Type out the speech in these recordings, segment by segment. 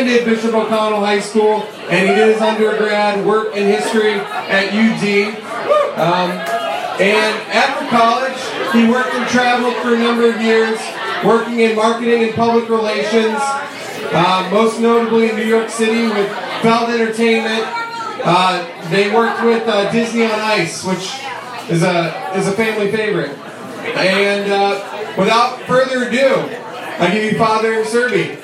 attended Bishop O'Connell High School, and he did his undergrad work in history at UD. Um, and after college, he worked and traveled for a number of years, working in marketing and public relations, uh, most notably in New York City with Feld Entertainment. Uh, they worked with uh, Disney on Ice, which is a is a family favorite. And uh, without further ado, I give you Father Serby.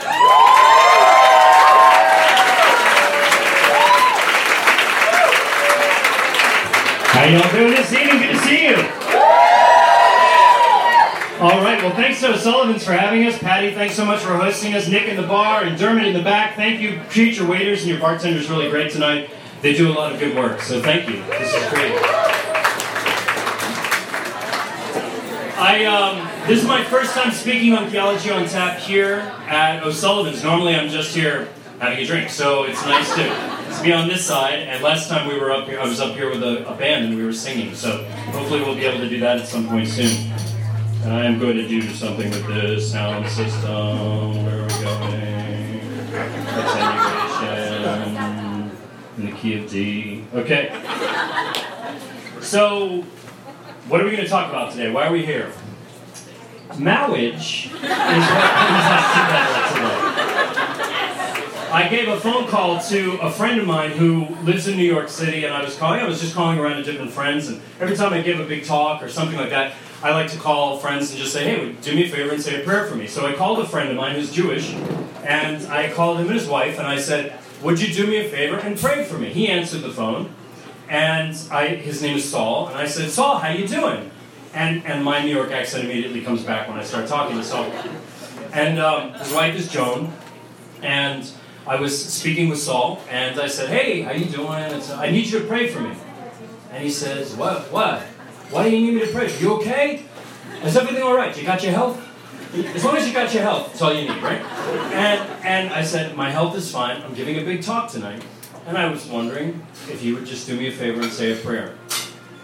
Y'all doing this evening? Good to see you. All right, well, thanks to Sullivan's for having us. Patty, thanks so much for hosting us. Nick in the bar and Dermot in the back. Thank you. Treat your waiters and your bartenders really great tonight. They do a lot of good work, so thank you. This is great. I um, this is my first time speaking on Theology on Tap here at O'Sullivan's. Normally, I'm just here having a drink, so it's nice to, to be on this side. And last time we were up here, I was up here with a, a band and we were singing. So hopefully, we'll be able to do that at some point soon. And I am going to do something with this sound system. Where are we going? In the key of D. Okay. So, what are we going to talk about today? Why are we here? Marriage is what brings us together today. I gave a phone call to a friend of mine who lives in New York City, and I was calling. I was just calling around to different friends, and every time I give a big talk or something like that, I like to call friends and just say, "Hey, do me a favor and say a prayer for me." So I called a friend of mine who's Jewish, and I called him and his wife, and I said, "Would you do me a favor and pray for me?" He answered the phone, and I, his name is Saul, and I said, "Saul, how you doing?" And and my New York accent immediately comes back when I start talking to Saul. And um, his wife is Joan, and I was speaking with Saul, and I said, "Hey, how you doing? It's, I need you to pray for me." And he says, "What? What? Why do you need me to pray? You okay? Is everything all right? You got your health? As long as you got your health, that's all you need, right?" And and I said, "My health is fine. I'm giving a big talk tonight, and I was wondering if you would just do me a favor and say a prayer."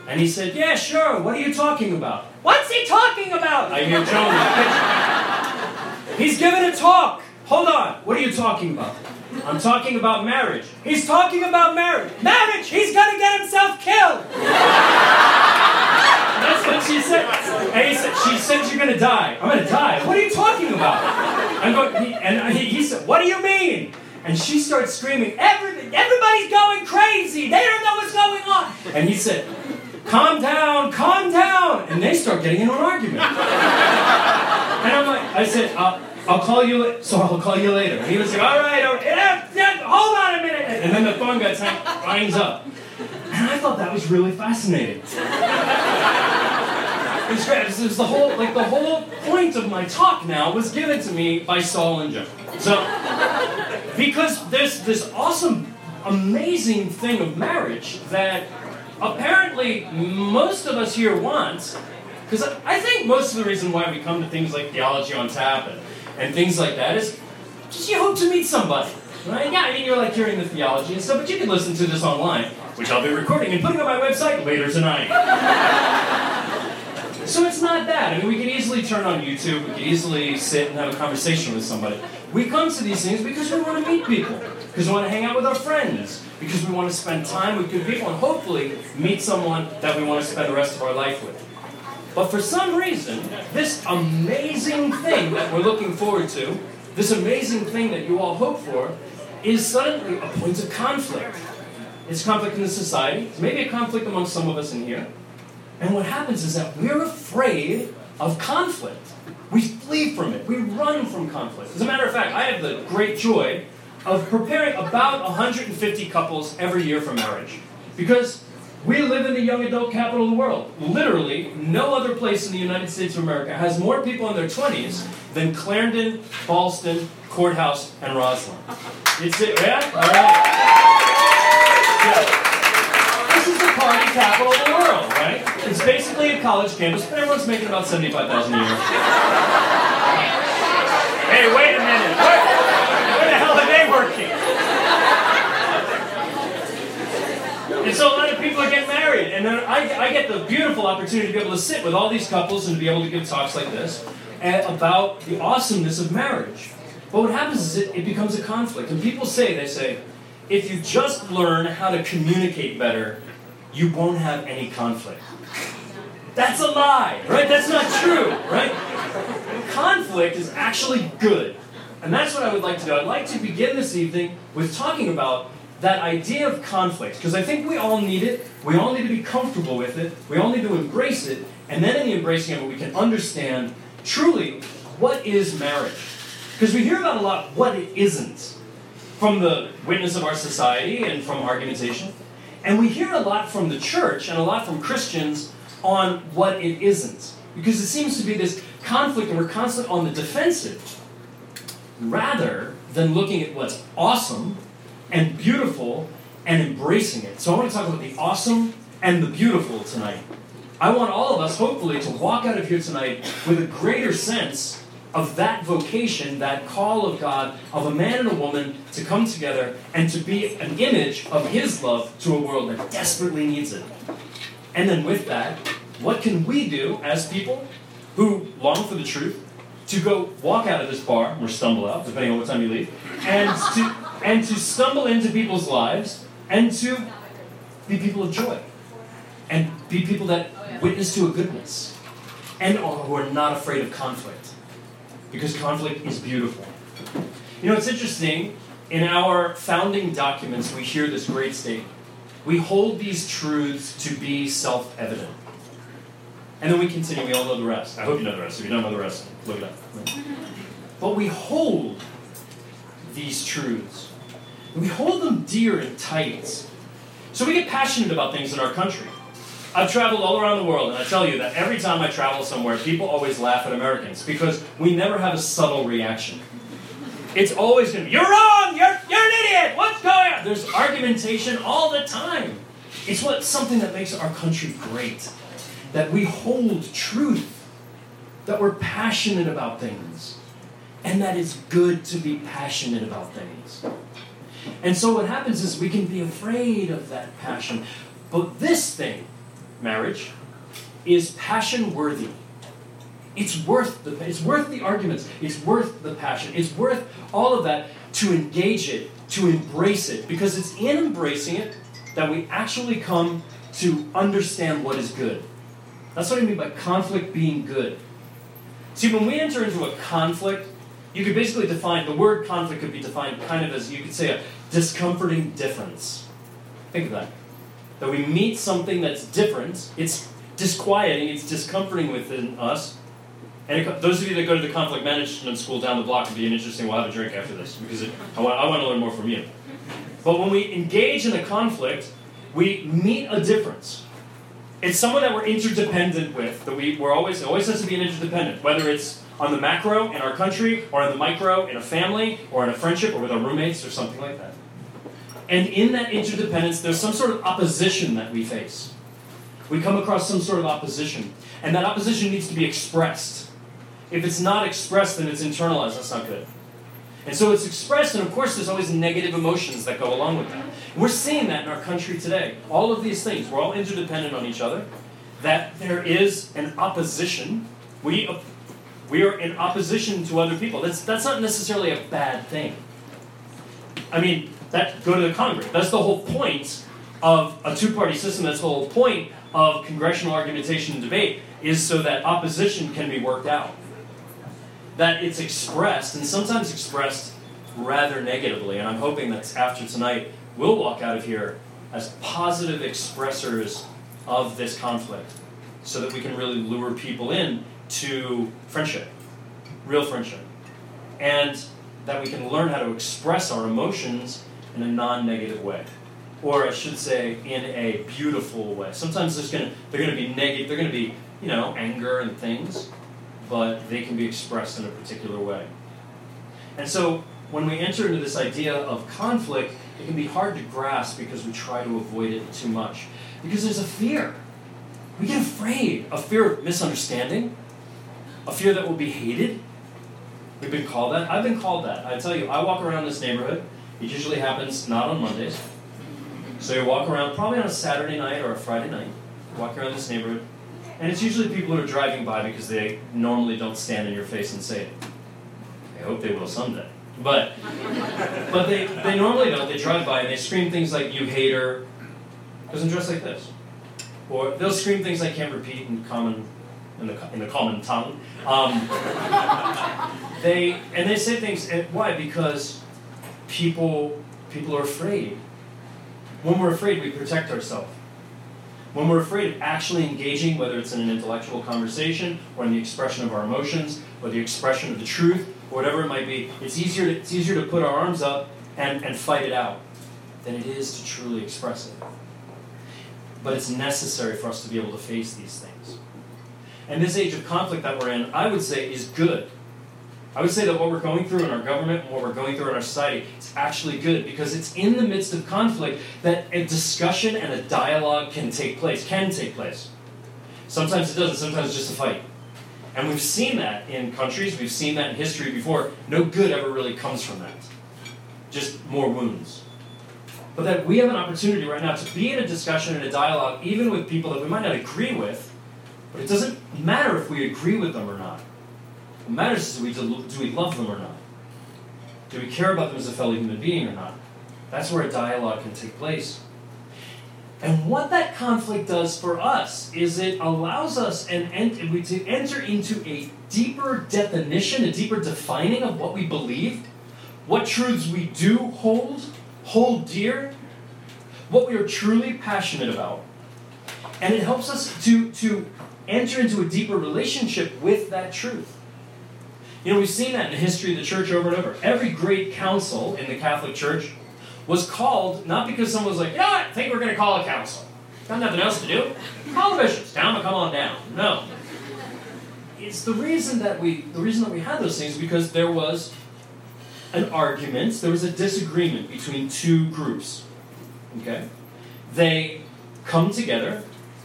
And he said, "Yeah, sure. What are you talking about?" What's he talking about? I hear Joan in the kitchen. He's giving a talk. Hold on. What are you talking about? I'm talking about marriage. He's talking about marriage. Marriage! He's gonna get himself killed! That's what she said. And he said, she said you're gonna die. I'm gonna die. What are you talking about? I'm going, he, and he, he said, what do you mean? And she starts screaming, Every, everybody's going crazy. They don't know what's going on. And he said, calm down, calm down. And they start getting into an argument. And I'm like, I said, uh, I'll call you, so I'll call you later. And he was like, all right, all right, hold on a minute. And then the phone got hangs up. And I thought that was really fascinating. It was great. The whole, like the whole point of my talk now was given to me by Saul and Joe. So, because there's this awesome, amazing thing of marriage that apparently most of us here want. Because I think most of the reason why we come to things like theology on tap and, and things like that is just you hope to meet somebody. Right? Yeah, I mean, you're like hearing the theology and stuff, but you can listen to this online, which I'll be recording and putting on my website later tonight. So it's not that. I mean, we can easily turn on YouTube, we can easily sit and have a conversation with somebody. We come to these things because we want to meet people, because we want to hang out with our friends, because we want to spend time with good people, and hopefully meet someone that we want to spend the rest of our life with. But for some reason, this amazing thing that we're looking forward to, this amazing thing that you all hope for, is suddenly a point of conflict. It's conflict in the society, maybe a conflict among some of us in here. And what happens is that we're afraid of conflict. We flee from it. We run from conflict. As a matter of fact, I have the great joy of preparing about 150 couples every year for marriage. Because we live in the young adult capital of the world. Literally, no other place in the United States of America has more people in their 20s than Clarendon, Ballston, Courthouse, and Rosslyn. It's it, yeah? All right. Yeah. This is the party capital of the world, right? It's basically a college campus, but everyone's making about 75000 a year. Hey, wait a minute. Where, where the hell are they working? And so people are getting married, and then I, I get the beautiful opportunity to be able to sit with all these couples and to be able to give talks like this and about the awesomeness of marriage. But what happens is it, it becomes a conflict. And people say, they say, if you just learn how to communicate better, you won't have any conflict. That's a lie, right? That's not true, right? Conflict is actually good. And that's what I would like to do. I'd like to begin this evening with talking about that idea of conflict, because I think we all need it. We all need to be comfortable with it. We all need to embrace it. And then in the embracing of it, we can understand truly what is marriage. Because we hear about a lot what it isn't from the witness of our society and from argumentation. And we hear a lot from the church and a lot from Christians on what it isn't. Because it seems to be this conflict and we're constantly on the defensive rather than looking at what's awesome and beautiful and embracing it. So I want to talk about the awesome and the beautiful tonight. I want all of us, hopefully, to walk out of here tonight with a greater sense of that vocation, that call of God, of a man and a woman to come together and to be an image of His love to a world that desperately needs it. And then with that, what can we do as people who long for the truth to go walk out of this bar or stumble out, depending on what time you leave, and to and to stumble into people's lives and to be people of joy and be people that witness to a goodness and who are not afraid of conflict because conflict is beautiful. You know, it's interesting. In our founding documents, we hear this great statement. We hold these truths to be self evident. And then we continue, we all know the rest. I hope you know the rest. If you don't know the rest, look it up. But we hold these truths. We hold them dear and tight. So we get passionate about things in our country. I've traveled all around the world, and I tell you that every time I travel somewhere, people always laugh at Americans because we never have a subtle reaction. It's always going to be, you're wrong, you're, you're an idiot, what's going on? There's argumentation all the time. It's what something that makes our country great. That we hold truth, that we're passionate about things, and that it's good to be passionate about things. And so what happens is we can be afraid of that passion. But this thing, marriage, is passion worthy. It's worth the it's worth the arguments. It's worth the passion. It's worth all of that to engage it, to embrace it, because it's in embracing it that we actually come to understand what is good. That's what I mean by conflict being good. See, when we enter into a conflict, you could basically define the word conflict could be defined kind of as you could say a discomforting difference. Think of that. That we meet something that's different, it's disquieting, it's discomforting within us. And it, those of you that go to the conflict management school down the block would be an interesting. We'll have a drink after this because it, I, want, I want to learn more from you. But when we engage in a conflict, we meet a difference. It's someone that we're interdependent with. That we, we're always it always has to be an interdependent, whether it's on the macro in our country, or on the micro in a family, or in a friendship, or with our roommates, or something like that. And in that interdependence, there's some sort of opposition that we face. We come across some sort of opposition, and that opposition needs to be expressed. If it's not expressed, then it's internalized. That's not good. And so it's expressed, and of course, there's always negative emotions that go along with that. We're seeing that in our country today. All of these things, we're all interdependent on each other. That there is an opposition. We, we are in opposition to other people. That's, that's not necessarily a bad thing. I mean, that go to the Congress. That's the whole point of a two-party system. That's the whole point of congressional argumentation and debate is so that opposition can be worked out. That it's expressed, and sometimes expressed rather negatively. And I'm hoping that after tonight, we'll walk out of here as positive expressors of this conflict so that we can really lure people in to friendship, real friendship. And that we can learn how to express our emotions in a non-negative way, or I should say, in a beautiful way. Sometimes there's gonna they're gonna be negative. They're gonna be you know anger and things, but they can be expressed in a particular way. And so when we enter into this idea of conflict, it can be hard to grasp because we try to avoid it too much. Because there's a fear. We get afraid. A fear of misunderstanding, a fear that we'll be hated. We've been called that. I've been called that. I tell you, I walk around this neighborhood it usually happens not on Mondays. So you walk around probably on a Saturday night or a Friday night, walk around this neighborhood, and it's usually people who are driving by because they normally don't stand in your face and say it. I hope they will someday. But but they, they normally don't. They drive by and they scream things like "you hater," I'm dressed like this, or they'll scream things I can't repeat in common in the in the common tongue. Um, they and they say things. Why? Because people people are afraid. When we're afraid, we protect ourselves. When we're afraid of actually engaging, whether it's in an intellectual conversation or in the expression of our emotions or the expression of the truth or whatever it might be, it's easier to, it's easier to put our arms up and, and fight it out than it is to truly express it. But it's necessary for us to be able to face these things. And this age of conflict that we're in, I would say, is good. I would say that what we're going through in our government and what we're going through in our society is actually good because it's in the midst of conflict that a discussion and a dialogue can take place, can take place. Sometimes it doesn't, sometimes it's just a fight. And we've seen that in countries, we've seen that in history before. No good ever really comes from that, just more wounds. But that we have an opportunity right now to be in a discussion and a dialogue, even with people that we might not agree with, but it doesn't matter if we agree with them or not. What matters is do we, do we love them or not? Do we care about them as a fellow human being or not? That's where a dialogue can take place. And what that conflict does for us is it allows us and, and to enter into a deeper definition, a deeper defining of what we believe, what truths we do hold, hold dear, what we are truly passionate about. And it helps us to, to enter into a deeper relationship with that truth. You know, we've seen that in the history of the church over and over. Every great council in the Catholic Church was called not because someone was like, you know what, I think we're going to call a council. Got nothing else to do. Call the bishops. To come on down. No. It's the reason that we the reason that we had those things because there was an argument, there was a disagreement between two groups. Okay? They come together,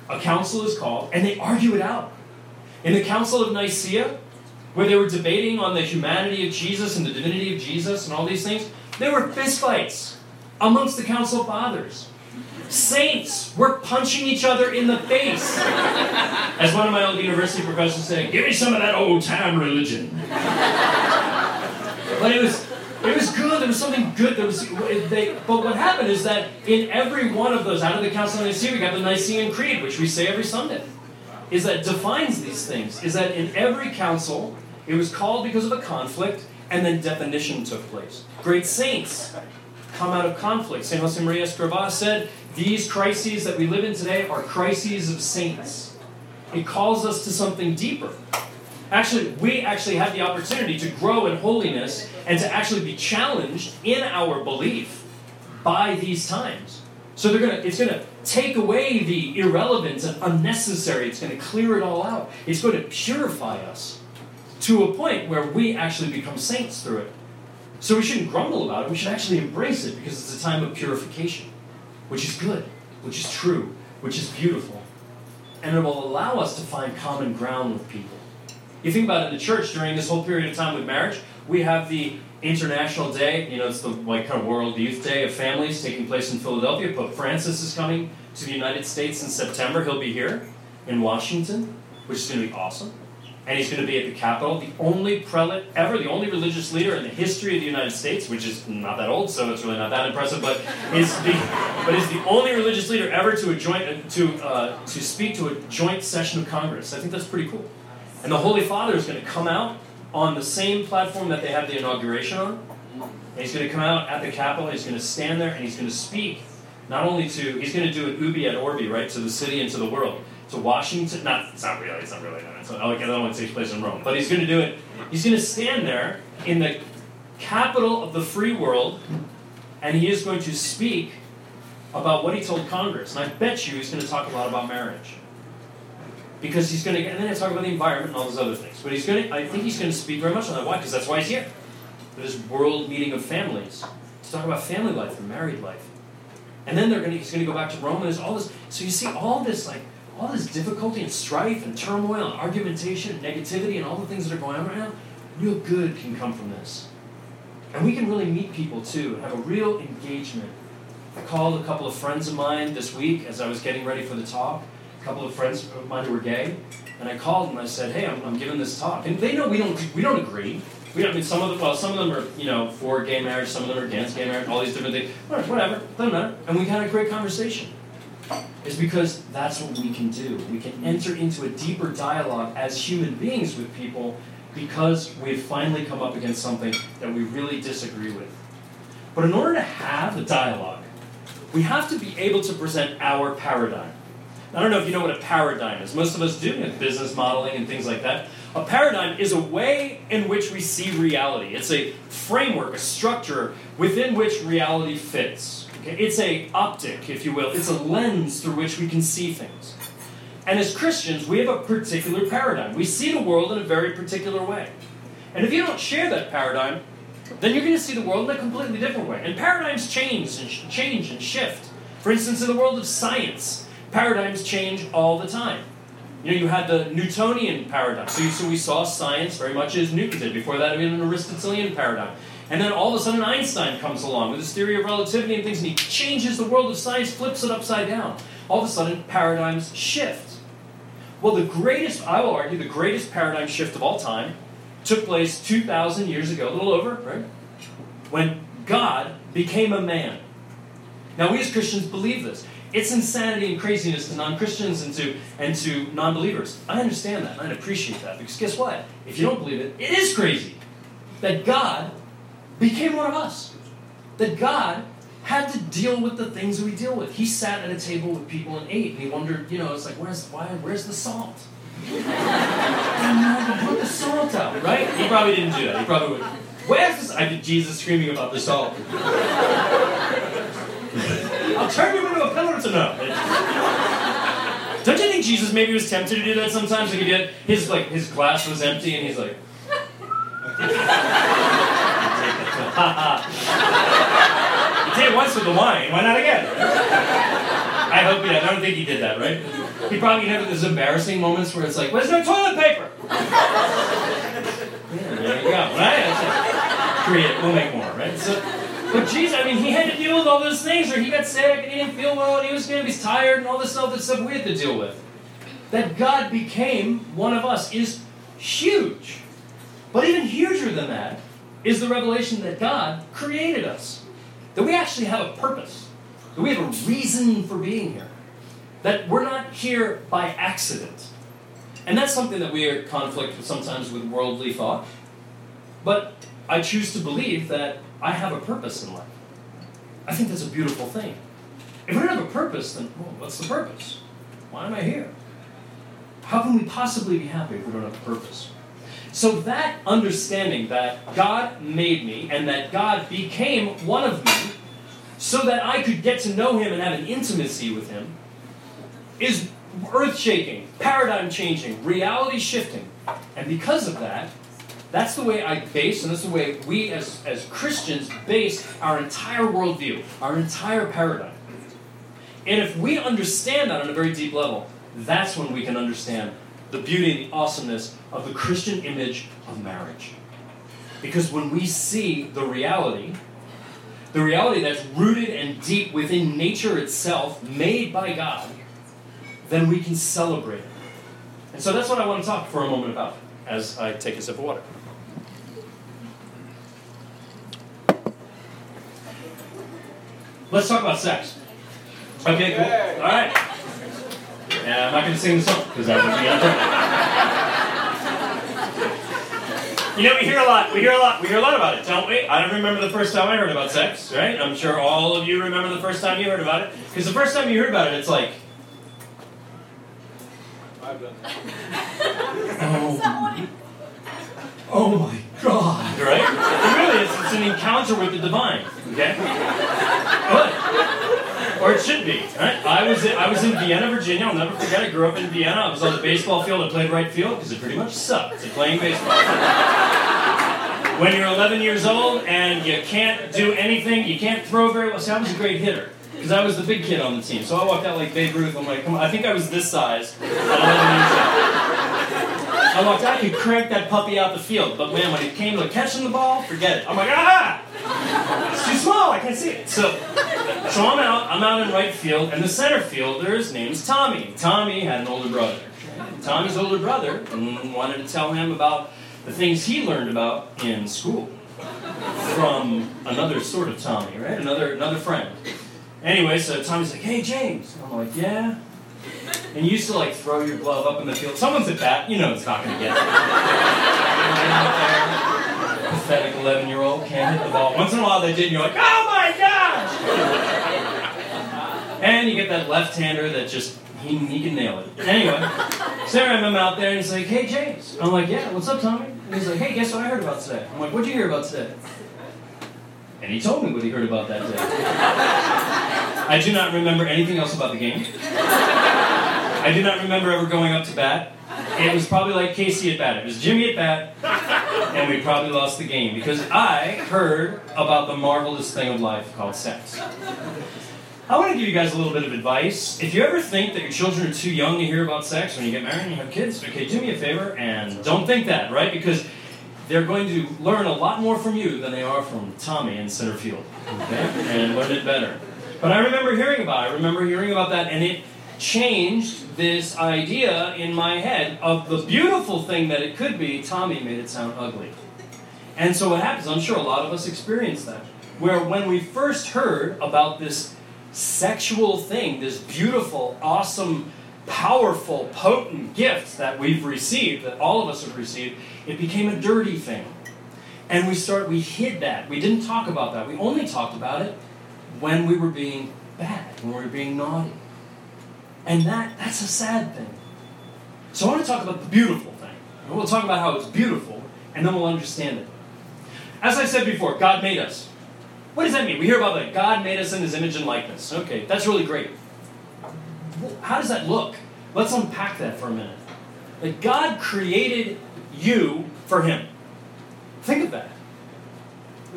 a council is called, and they argue it out. In the Council of Nicaea, where they were debating on the humanity of Jesus and the divinity of Jesus and all these things, there were fistfights amongst the council fathers. Saints were punching each other in the face. As one of my old university professors said, give me some of that old time religion. but it was it was good. There was something good. There was, they, but what happened is that in every one of those, out of the Council of Nicaea, we got the Nicene Creed, which we say every Sunday, is that defines these things. Is that in every council, it was called because of a conflict, and then definition took place. Great saints come out of conflict. St. Josemaria Escrivá said, These crises that we live in today are crises of saints. It calls us to something deeper. Actually, we actually have the opportunity to grow in holiness and to actually be challenged in our belief by these times. So they're gonna, it's going to take away the irrelevant and unnecessary. It's going to clear it all out. It's going to purify us to a point where we actually become saints through it. So we shouldn't grumble about it. We should actually embrace it because it's a time of purification, which is good, which is true, which is beautiful. And it will allow us to find common ground with people. You think about it the church during this whole period of time with marriage, we have the International Day, you know, it's the like kind of World Youth Day of Families taking place in Philadelphia. Pope Francis is coming to the United States in September. He'll be here in Washington, which is going to be awesome and he's going to be at the Capitol. The only prelate ever, the only religious leader in the history of the United States, which is not that old, so it's really not that impressive, but is the but is the only religious leader ever to a joint to uh, to speak to a joint session of Congress. I think that's pretty cool. And the Holy Father is going to come out on the same platform that they have the inauguration on. And he's going to come out at the Capitol. He's going to stand there and he's going to speak not only to he's going to do it urbi et orbi, right, to the city and to the world to Washington. Not, it's not really. It's not really. It's not, like one takes place in Rome. But he's going to do it. He's going to stand there in the capital of the free world, and he is going to speak about what he told Congress. And I bet you he's going to talk a lot about marriage. Because he's going to, and then he'll talk about the environment and all those other things. But he's going to, I think he's going to speak very much on that. Why? Because that's why he's here. For this world meeting of families. To talk about family life and married life. And then they're going to, he's going to go back to Rome, and there's all this. So you see all this, like, all this difficulty and strife and turmoil and argumentation and negativity and all the things that are going on right now, real good can come from this. And we can really meet people too and have a real engagement. I called a couple of friends of mine this week as I was getting ready for the talk, couple of friends of mine who were gay, and I called and I said, hey, I'm, I'm giving this talk. And they know we don't, we don't agree. We, I mean, some of them, well, some of them are, you know, for gay marriage, some of them are against gay marriage, all these different things. Whatever, doesn't matter. And we had a great conversation. It's because that's what we can do. We can enter into a deeper dialogue as human beings with people because we've finally come up against something that we really disagree with. But in order to have a dialogue, we have to be able to present our paradigm. I don't know if you know what a paradigm is. Most of us do in business modeling and things like that. A paradigm is a way in which we see reality. It's a framework, a structure within which reality fits. Okay? It's a optic, if you will. It's a lens through which we can see things. And as Christians, we have a particular paradigm. We see the world in a very particular way. And if you don't share that paradigm, then you're going to see the world in a completely different way. And paradigms change and sh- change and shift. For instance, in the world of science, paradigms change all the time. You know, you had the Newtonian paradigm. So, you, so we saw science very much as Newton did. Before that, we had an Aristotelian paradigm. And then all of a sudden, Einstein comes along with his theory of relativity and things, and he changes the world of science, flips it upside down. All of a sudden, paradigms shift. Well, the greatest, I will argue, the greatest paradigm shift of all time took place 2,000 years ago, a little over, right? When God became a man. Now, we as Christians believe this. It's insanity and craziness to non Christians and to, and to non believers. I understand that, I appreciate that, because guess what? If you don't believe it, it is crazy that God became one of us. That God had to deal with the things we deal with. He sat at a table with people and ate, and he wondered, you know, it's like, where's why, where's the salt? put the salt out, right? He probably didn't do that. He probably would. Where's this? I did Jesus screaming about the salt. I'll turn you into a pillar to know. Don't you think Jesus maybe was tempted to do that sometimes? Like he did, his like his glass was empty, and he's like. you did it once with the wine. Why not again? I hope he. I don't think he did that, right? He probably had those embarrassing moments where it's like, "Where's my toilet paper?" yeah, there you go. Right? Create. We'll make more, right? So, but Jesus, I mean, he had to deal with all those things, or he got sick and he didn't feel well, and he was going to be tired, and all this stuff that stuff we had to deal with. That God became one of us is huge. But even huger than that is the revelation that God created us. That we actually have a purpose. That we have a reason for being here. That we're not here by accident. And that's something that we are conflict with sometimes with worldly thought. But I choose to believe that I have a purpose in life. I think that's a beautiful thing. If we don't have a purpose, then well, what's the purpose? Why am I here? How can we possibly be happy if we don't have a purpose? So that understanding that God made me and that God became one of me so that I could get to know him and have an intimacy with him is earth shaking, paradigm changing, reality shifting. And because of that, that's the way I base, and that's the way we as, as Christians base our entire worldview, our entire paradigm. And if we understand that on a very deep level, that's when we can understand the beauty and the awesomeness of the Christian image of marriage. Because when we see the reality, the reality that's rooted and deep within nature itself, made by God, then we can celebrate it. And so that's what I want to talk for a moment about as I take a sip of water. Let's talk about sex. Okay, cool. All right. Yeah, I'm not going to sing the song because that would be unfair. You know, we hear a lot. We hear a lot. We hear a lot about it, don't we? I don't remember the first time I heard about sex, right? I'm sure all of you remember the first time you heard about it. Because the first time you heard about it, it's like, I've done that. oh, oh my God, right? It really is. It's an encounter with the divine, okay? But, or it should be, right? I was in, I was in Vienna, Virginia. I'll never forget. I grew up in Vienna. I was on the baseball field. I played right field because it pretty much sucked at playing baseball. when you're 11 years old and you can't do anything, you can't throw very well. See, I was a great hitter because I was the big kid on the team. So I walked out like Babe Ruth. I'm like, come on. I think I was this size at 11 years. I walked out, you cranked that puppy out the field. But man, when it came to catching the ball, forget it. I'm like, ah! It's too small, I can't see it. So, so I'm out, I'm out in right field, and the center fielder, his name's Tommy. Tommy had an older brother. Tommy's older brother wanted to tell him about the things he learned about in school from another sort of Tommy, right? Another another friend. Anyway, so Tommy's like, "Hey, James." I'm like, "Yeah." And you used to like throw your glove up in the field. Someone's at bat, you know it's not going to get. Pathetic 11 year old can't hit the ball. Once in a while they did, and you're like, "Oh my gosh!" and you get that left-hander that just he, he can nail it. Anyway, Sarah, I'm out there, and he's like, "Hey, James." I'm like, "Yeah, what's up, Tommy?" And he's like, "Hey, guess what I heard about today?" I'm like, "What'd you hear about today?" And he told me what he heard about that day. I do not remember anything else about the game. I do not remember ever going up to bat. It was probably like Casey at bat. It was Jimmy at bat, and we probably lost the game because I heard about the marvelous thing of life called sex. I want to give you guys a little bit of advice. If you ever think that your children are too young to hear about sex when you get married and you have kids, okay, do me a favor and don't think that, right? Because they're going to learn a lot more from you than they are from Tommy in center field, okay? And learn it better. But I remember hearing about it. I remember hearing about that, and it changed this idea in my head of the beautiful thing that it could be. Tommy made it sound ugly. And so what happens, I'm sure a lot of us experience that, where when we first heard about this sexual thing, this beautiful, awesome, powerful, potent gift that we've received, that all of us have received, it became a dirty thing. And we start we hid that. We didn't talk about that. We only talked about it when we were being bad, when we were being naughty. And that that's a sad thing. So I want to talk about the beautiful thing. And we'll talk about how it's beautiful, and then we'll understand it. As I said before, God made us. What does that mean? We hear about that. God made us in his image and likeness. Okay, that's really great. How does that look? Let's unpack that for a minute. That God created you for him. Think of that.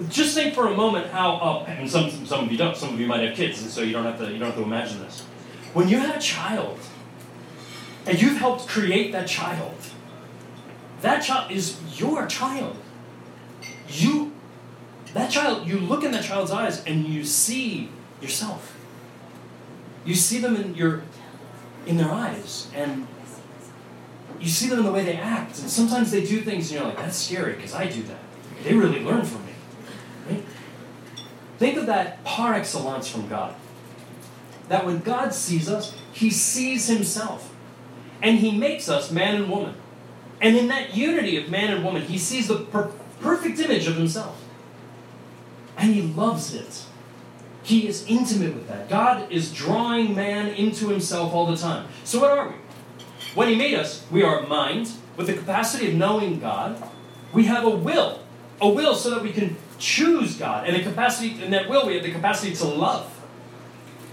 Just think for a moment how, uh, and some, some of you don't, some of you might have kids, and so you don't have to, you don't have to imagine this. When you have a child, and you've helped create that child, that child is your child. You, that child, you look in that child's eyes and you see yourself. You see them in your, in their eyes, and you see them in the way they act. And sometimes they do things, and you're like, that's scary because I do that. They really learn from me. Right? Think of that par excellence from God. That when God sees us, He sees Himself. And He makes us man and woman. And in that unity of man and woman, He sees the per- perfect image of Himself. And He loves it. He is intimate with that. God is drawing man into Himself all the time. So, what are we? When He made us, we are mind with the capacity of knowing God. We have a will, a will so that we can choose God, and a capacity. In that will, we have the capacity to love.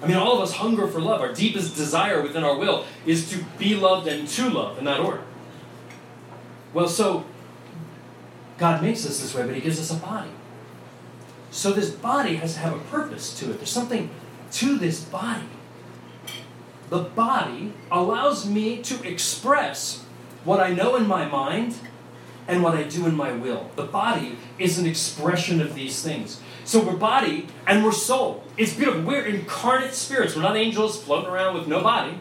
I mean, all of us hunger for love. Our deepest desire within our will is to be loved and to love in that order. Well, so God makes us this way, but He gives us a body. So this body has to have a purpose to it. There's something to this body. The body allows me to express what I know in my mind and what I do in my will. The body is an expression of these things. So we're body and we're soul. It's beautiful. We're incarnate spirits. We're not angels floating around with no body.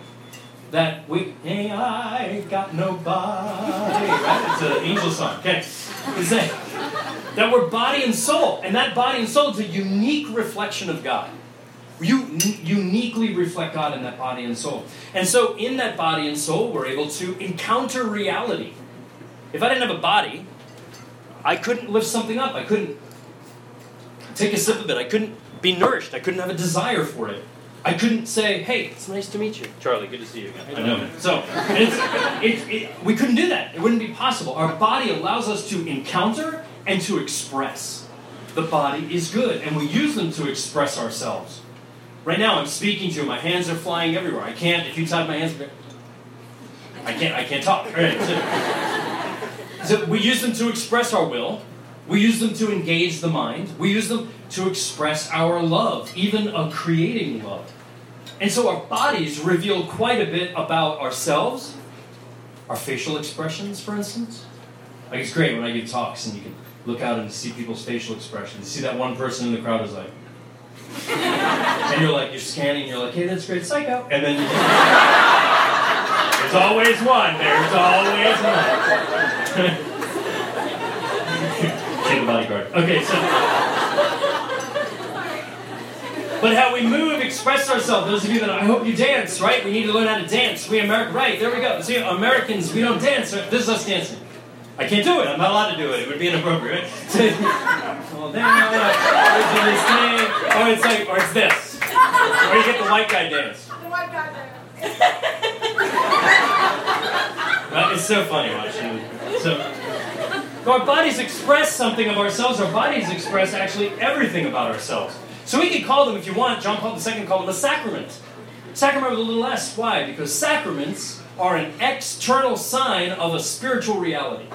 That we, hey, I got no body. Right? It's an angel song. Okay. It's that, that we're body and soul. And that body and soul is a unique reflection of God. You uniquely reflect God in that body and soul. And so, in that body and soul, we're able to encounter reality. If I didn't have a body, I couldn't lift something up. I couldn't take a sip of it. I couldn't be nourished. I couldn't have a desire for it. I couldn't say, "Hey, it's nice to meet you, Charlie. Good to see you again." I know. So, it's, it, it, we couldn't do that. It wouldn't be possible. Our body allows us to encounter and to express. The body is good, and we use them to express ourselves. Right now, I'm speaking to you. My hands are flying everywhere. I can't. If you tie my hands, I can't. I can't talk. Right, so, so we use them to express our will. We use them to engage the mind. We use them to express our love, even a creating love. And so our bodies reveal quite a bit about ourselves, our facial expressions, for instance. Like it's great when I give talks and you can look out and see people's facial expressions. See that one person in the crowd is like, and you're like, you're scanning, you're like, hey, that's great, psycho. And then there's always one, there's always one. Take a bodyguard. Okay, so. But how we move, express ourselves. Those of you that I hope you dance, right? We need to learn how to dance. We American, right? There we go. See, Americans, we don't dance. This is us dancing. I can't do it. I'm not allowed to do it. It would be inappropriate. well, then, uh, this thing, or it's like, or it's this, or you get the white guy dance. The white guy dance. It's so funny watching. So, our bodies express something of ourselves. Our bodies express actually everything about ourselves. So we could call them, if you want, John Paul II called them a sacrament. Sacrament with a little s. Why? Because sacraments are an external sign of a spiritual reality.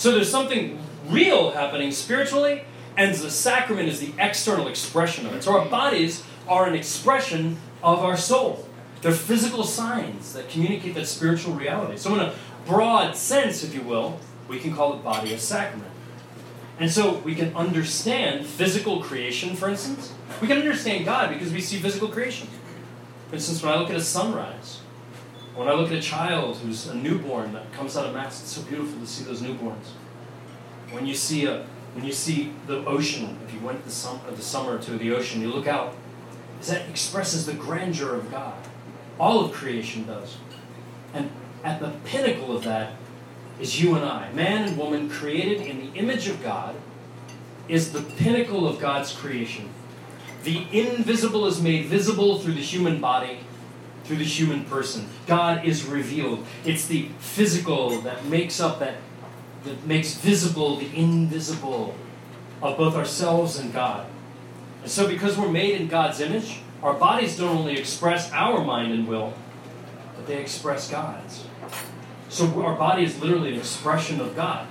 So there's something real happening spiritually, and the sacrament is the external expression of it. So our bodies are an expression of our soul. They're physical signs that communicate that spiritual reality. So, in a broad sense, if you will, we can call the body a sacrament. And so we can understand physical creation, for instance. We can understand God because we see physical creation. For instance, when I look at a sunrise, when I look at a child who's a newborn that comes out of mass, it's so beautiful to see those newborns. When you see a when you see the ocean, if you went the, sum, uh, the summer to the ocean, you look out, that expresses the grandeur of God. All of creation does. And at the pinnacle of that is you and I. Man and woman created in the image of God is the pinnacle of God's creation. The invisible is made visible through the human body, through the human person. God is revealed. It's the physical that makes up that that makes visible the invisible of both ourselves and God. And so because we're made in God's image, our bodies don't only express our mind and will, but they express God's. So our body is literally an expression of God.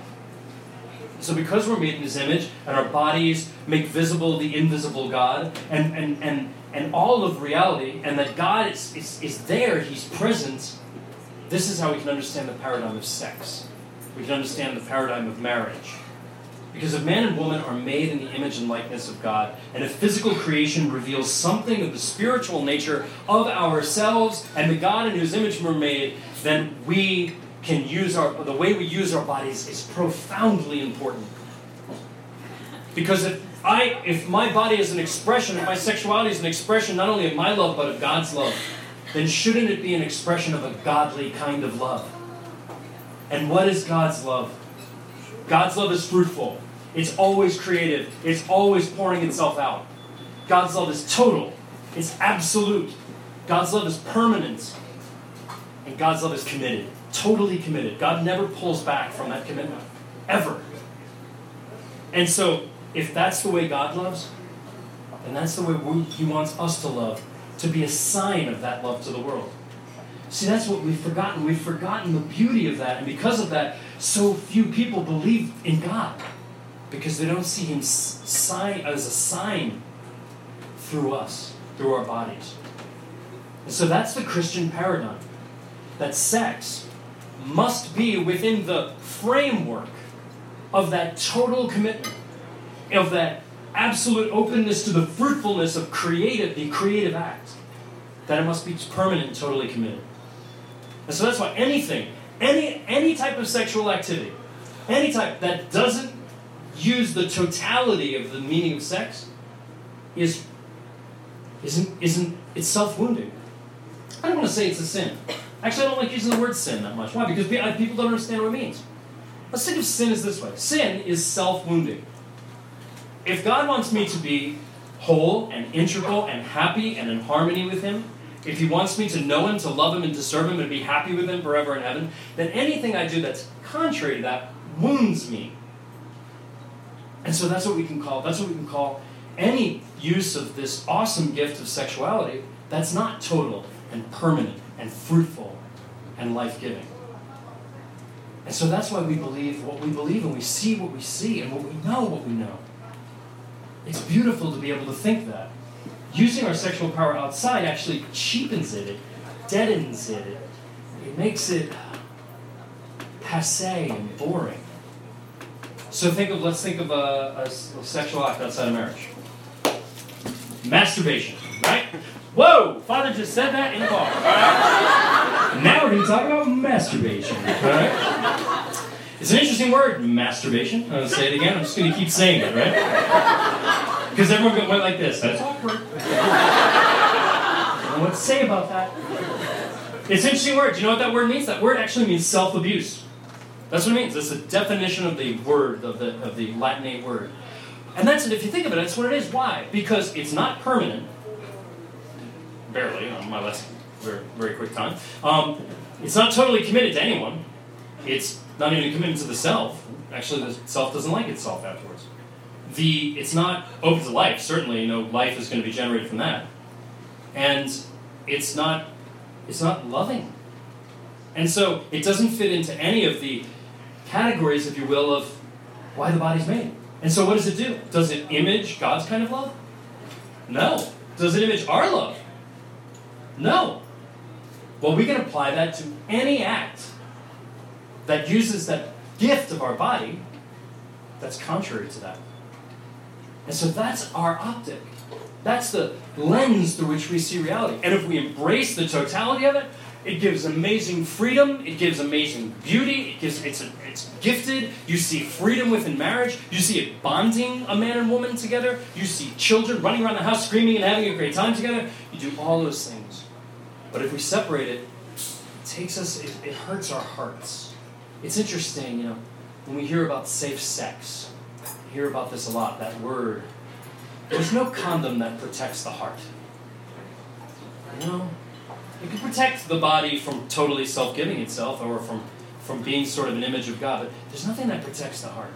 So because we're made in his image and our bodies make visible the invisible God and, and, and, and all of reality, and that God is, is, is there, he's present, this is how we can understand the paradigm of sex we can understand the paradigm of marriage. Because if man and woman are made in the image and likeness of God, and if physical creation reveals something of the spiritual nature of ourselves and the God in whose image we're made, then we can use our the way we use our bodies is profoundly important. Because if I if my body is an expression, if my sexuality is an expression not only of my love but of God's love, then shouldn't it be an expression of a godly kind of love? And what is God's love? God's love is fruitful. It's always creative. It's always pouring itself out. God's love is total. It's absolute. God's love is permanent. And God's love is committed. Totally committed. God never pulls back from that commitment. Ever. And so, if that's the way God loves, then that's the way we, He wants us to love, to be a sign of that love to the world. See, that's what we've forgotten. We've forgotten the beauty of that. And because of that, so few people believe in God. Because they don't see Him sign, as a sign through us, through our bodies. And so that's the Christian paradigm. That sex must be within the framework of that total commitment, of that absolute openness to the fruitfulness of creative, the creative act. That it must be permanent and totally committed. And so that's why anything, any any type of sexual activity, any type that doesn't use the totality of the meaning of sex is isn't isn't it's self-wounding. I don't want to say it's a sin. Actually, I don't like using the word sin that much. Why? Because people don't understand what it means. Let's think of sin as this way sin is self wounding. If God wants me to be whole and integral and happy and in harmony with Him, if he wants me to know him, to love him, and to serve him, and be happy with him forever in heaven, then anything I do that's contrary to that wounds me. And so that's what we can call, that's what we can call any use of this awesome gift of sexuality that's not total and permanent and fruitful and life giving. And so that's why we believe what we believe and we see what we see and what we know what we know. It's beautiful to be able to think that using our sexual power outside actually cheapens it, it deadens it, it, it makes it passe and boring. So think of let's think of a, a, a sexual act outside of marriage. Masturbation, right? Whoa! Father just said that in the car. Now we're going to talk about masturbation. Right? It's an interesting word, masturbation. I'm going to say it again. I'm just going to keep saying it, right? Because everyone went like this. That's awkward. I don't know what to say about that. It's an interesting word. Do you know what that word means? That word actually means self-abuse. That's what it means. That's the definition of the word, of the, of the Latinate word. And that's it. If you think of it, that's what it is. Why? Because it's not permanent. Barely, on my last very, very quick time. Um, it's not totally committed to anyone. It's not even committed to the self. Actually, the self doesn't like itself afterwards. The it's not open to life. Certainly, you know, life is going to be generated from that. And it's not it's not loving. And so it doesn't fit into any of the categories, if you will, of why the body's made. And so what does it do? Does it image God's kind of love? No. Does it image our love? No. Well, we can apply that to any act that uses that gift of our body that's contrary to that. And so that's our optic. That's the lens through which we see reality. And if we embrace the totality of it, it gives amazing freedom. It gives amazing beauty. It gives it's a, it's gifted. You see freedom within marriage. You see it bonding a man and woman together. You see children running around the house screaming and having a great time together. You do all those things. But if we separate it, it takes us. It, it hurts our hearts. It's interesting, you know, when we hear about safe sex. Hear about this a lot. That word. There's no condom that protects the heart. You know, it can protect the body from totally self-giving itself or from, from being sort of an image of God, but there's nothing that protects the heart.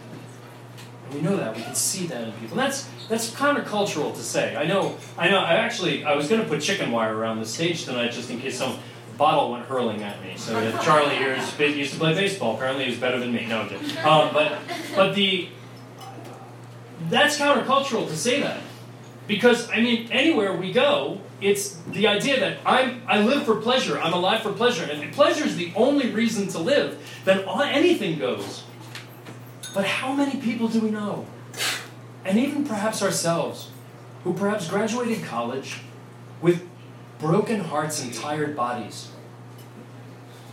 And we know that. We can see that in people. And that's that's countercultural to say. I know I know I actually I was gonna put chicken wire around the stage tonight just in case some bottle went hurling at me. So Charlie here is, used to play baseball. Apparently he's better than me. No. Um, but but the that's countercultural to say that. Because I mean, anywhere we go, it's the idea that I'm I live for pleasure. I'm alive for pleasure, and if pleasure is the only reason to live, then anything goes. But how many people do we know, and even perhaps ourselves, who perhaps graduated college with broken hearts and tired bodies,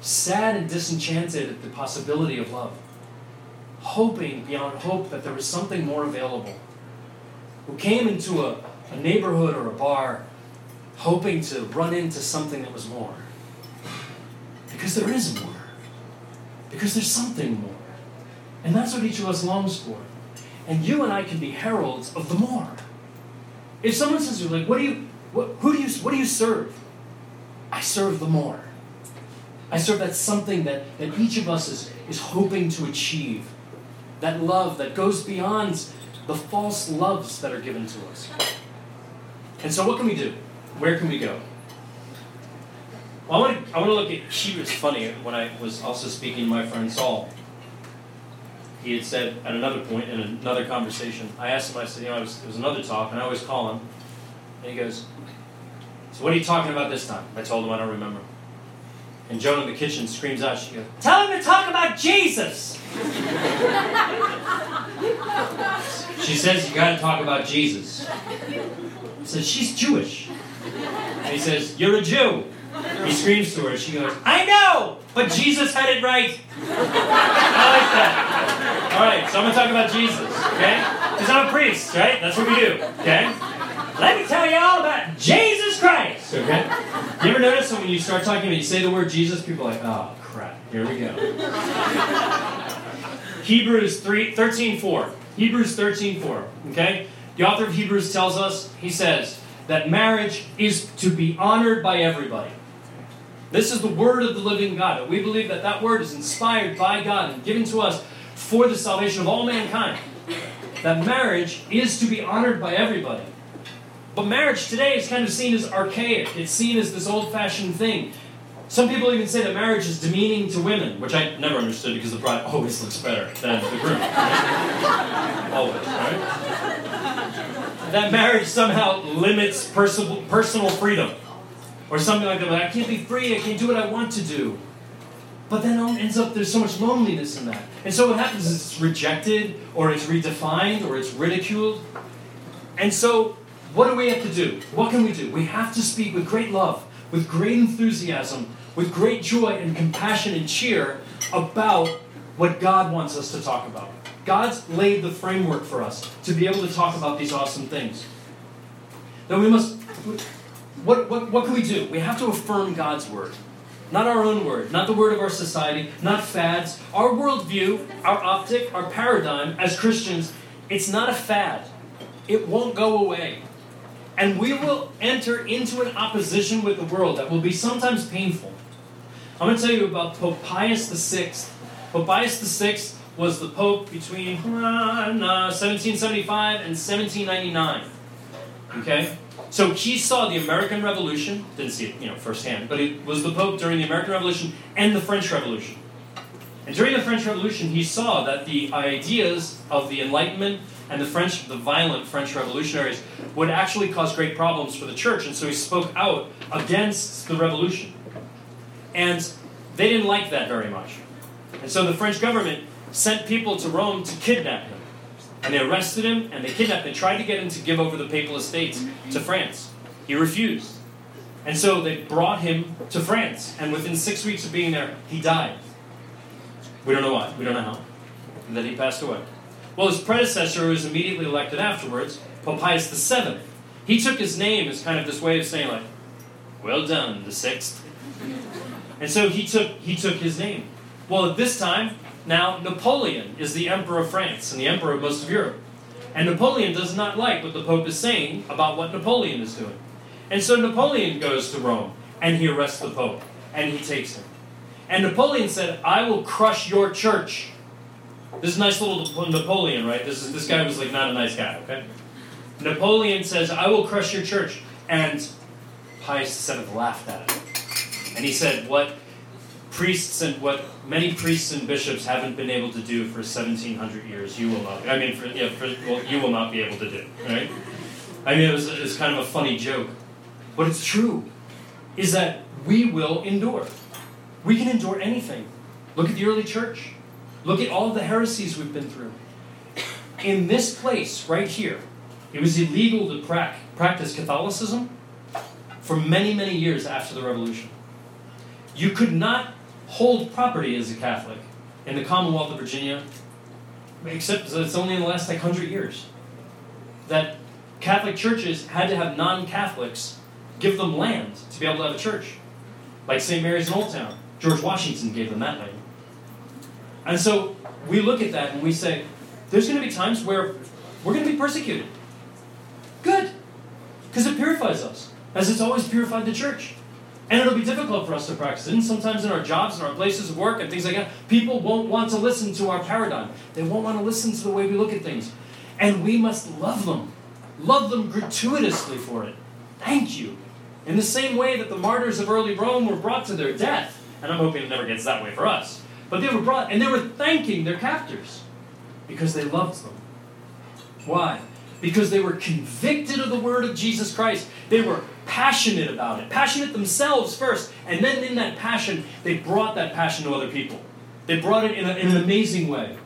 sad and disenchanted at the possibility of love, hoping beyond hope that there was something more available who came into a, a neighborhood or a bar hoping to run into something that was more. Because there is more. Because there's something more. And that's what each of us longs for. And you and I can be heralds of the more. If someone says to you, like, what do you, what, who do you, what do you serve? I serve the more. I serve that something that, that each of us is, is hoping to achieve. That love that goes beyond the false loves that are given to us. And so, what can we do? Where can we go? Well, I want to, I want to look at Hebrews. It's funny, when I was also speaking to my friend Saul, he had said at another point in another conversation, I asked him, I said, you know, was, it was another talk, and I always call him, and he goes, So, what are you talking about this time? I told him I don't remember. And Joan in the kitchen screams out, she goes, Tell him to talk about Jesus! she says, You gotta talk about Jesus. He says, She's Jewish. And he says, You're a Jew. He screams to her. She goes, I know, but Jesus had it right. I like that. All right, so I'm going to talk about Jesus, okay? Because I'm a priest, right? That's what we do, okay? Let me tell you all about Jesus Christ, okay? You ever notice when you start talking about, you say the word Jesus, people are like, oh, crap, here we go. Hebrews 3, 13 4. Hebrews 13 4, okay? The author of Hebrews tells us, he says, that marriage is to be honored by everybody. This is the word of the living God. We believe that that word is inspired by God and given to us for the salvation of all mankind. That marriage is to be honored by everybody. But marriage today is kind of seen as archaic. It's seen as this old fashioned thing. Some people even say that marriage is demeaning to women, which I never understood because the bride always looks better than the groom. always, right? That marriage somehow limits personal, personal freedom. Or something like that. Like, I can't be free, I can't do what I want to do. But then it ends up, there's so much loneliness in that. And so what happens is it's rejected, or it's redefined, or it's ridiculed. And so, what do we have to do? What can we do? We have to speak with great love, with great enthusiasm, with great joy and compassion and cheer about what God wants us to talk about. God's laid the framework for us to be able to talk about these awesome things. Now we must, what, what, what can we do? We have to affirm God's word. Not our own word, not the word of our society, not fads. Our worldview, our optic, our paradigm as Christians, it's not a fad. It won't go away. And we will enter into an opposition with the world that will be sometimes painful. I'm going to tell you about Pope Pius VI. Pope Pius VI was the Pope between uh, 1775 and 1799. Okay? So he saw the American Revolution, didn't see it, you know, firsthand, but he was the Pope during the American Revolution and the French Revolution. And during the French Revolution, he saw that the ideas of the Enlightenment and the French, the violent French revolutionaries, would actually cause great problems for the church, and so he spoke out against the revolution. And they didn't like that very much. And so the French government sent people to Rome to kidnap him. And they arrested him and they kidnapped him. They tried to get him to give over the papal estates to France. He refused. And so they brought him to France. And within six weeks of being there, he died. We don't know why. We don't know how. And then he passed away. Well, his predecessor, was immediately elected afterwards, Pope Pius VII, he took his name as kind of this way of saying, like, well done, the sixth. And so he took, he took his name. Well, at this time, now, Napoleon is the emperor of France and the emperor of most of Europe. And Napoleon does not like what the Pope is saying about what Napoleon is doing. And so Napoleon goes to Rome and he arrests the Pope and he takes him. And Napoleon said, I will crush your church. This is nice little Napoleon, right? This, is, this guy was like not a nice guy, okay? Napoleon says, I will crush your church. And Pius VII laughed at him. And he said, What priests and what many priests and bishops haven't been able to do for 1700 years you will not i mean for, yeah, for, well, you will not be able to do right i mean it was, it was kind of a funny joke but it's true is that we will endure we can endure anything look at the early church look at all the heresies we've been through in this place right here it was illegal to pra- practice catholicism for many many years after the revolution you could not hold property as a Catholic in the Commonwealth of Virginia, except it's only in the last like hundred years that Catholic churches had to have non-Catholics give them land to be able to have a church, like St. Mary's in Old Town. George Washington gave them that land. And so we look at that and we say, there's going to be times where we're going to be persecuted. Good. Because it purifies us, as it's always purified the church. And it'll be difficult for us to practice it. And sometimes in our jobs and our places of work and things like that, people won't want to listen to our paradigm. They won't want to listen to the way we look at things. And we must love them. Love them gratuitously for it. Thank you. In the same way that the martyrs of early Rome were brought to their death, and I'm hoping it never gets that way for us, but they were brought, and they were thanking their captors because they loved them. Why? Because they were convicted of the word of Jesus Christ. They were passionate about it, passionate themselves first, and then in that passion, they brought that passion to other people. They brought it in, a, in an amazing way.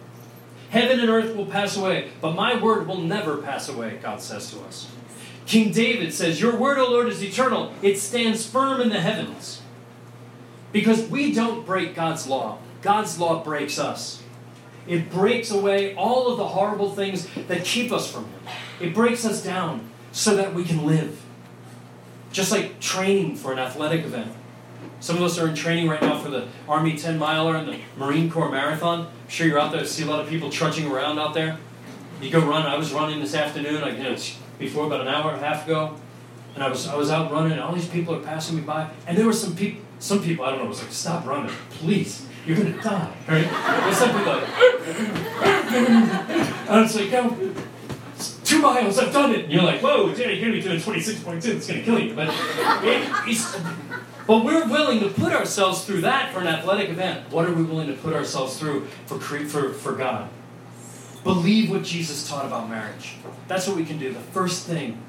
Heaven and earth will pass away, but my word will never pass away, God says to us. King David says, Your word, O Lord, is eternal. It stands firm in the heavens. Because we don't break God's law, God's law breaks us. It breaks away all of the horrible things that keep us from Him. It breaks us down so that we can live. Just like training for an athletic event. Some of us are in training right now for the Army 10 miler and the Marine Corps Marathon. I'm sure you're out there to see a lot of people trudging around out there. You go run. I was running this afternoon, like, you know, before about an hour and a half ago. And I was I was out running, and all these people are passing me by. And there were some people, some people, I don't know, was like, stop running, please. You're to die. Right? There's some people like, and it's like, no, two miles, I've done it. And you're like, whoa, Jerry, you're to be doing 26.2, it's to kill you. But, it, but we're willing to put ourselves through that for an athletic event. What are we willing to put ourselves through for, for, for God? Believe what Jesus taught about marriage. That's what we can do. The first thing.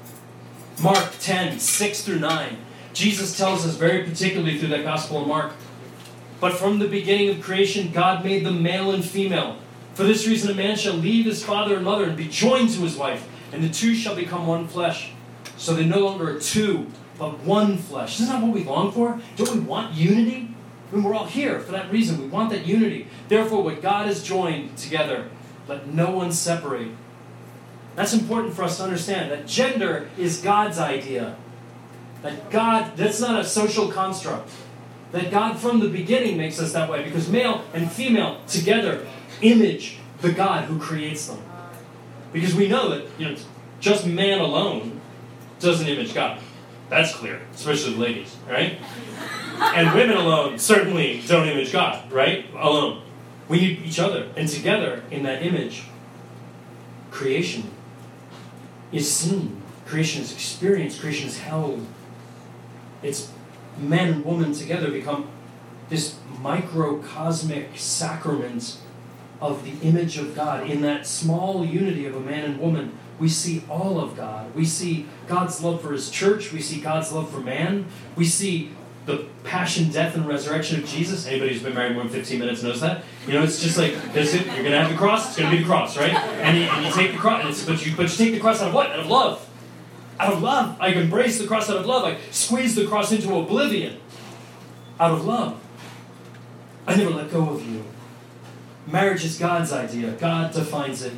Mark 10, 6 through 9. Jesus tells us very particularly through that Gospel of Mark. But from the beginning of creation, God made them male and female. For this reason, a man shall leave his father and mother and be joined to his wife, and the two shall become one flesh. So they no longer are two, but one flesh. Isn't that what we long for? Don't we want unity? And we're all here for that reason. We want that unity. Therefore, what God has joined together, let no one separate. That's important for us to understand that gender is God's idea. That God, that's not a social construct. That God from the beginning makes us that way because male and female together image the God who creates them. Because we know that, you know, just man alone doesn't image God. That's clear, especially ladies, right? And women alone certainly don't image God, right? Alone. We need each other. And together, in that image, creation is seen. Creation is experienced. Creation is held. It's men and women together become this microcosmic sacrament of the image of God. In that small unity of a man and woman, we see all of God. We see God's love for His church. We see God's love for man. We see the passion, death, and resurrection of Jesus. Anybody who's been married more than 15 minutes knows that. You know, it's just like this. You're going to have the cross. It's going to be the cross, right? And you, and you take the cross, but you but you take the cross out of what? Out of love. Out of love. I embrace the cross out of love. I squeeze the cross into oblivion. Out of love. I never let go of you. Marriage is God's idea. God defines it.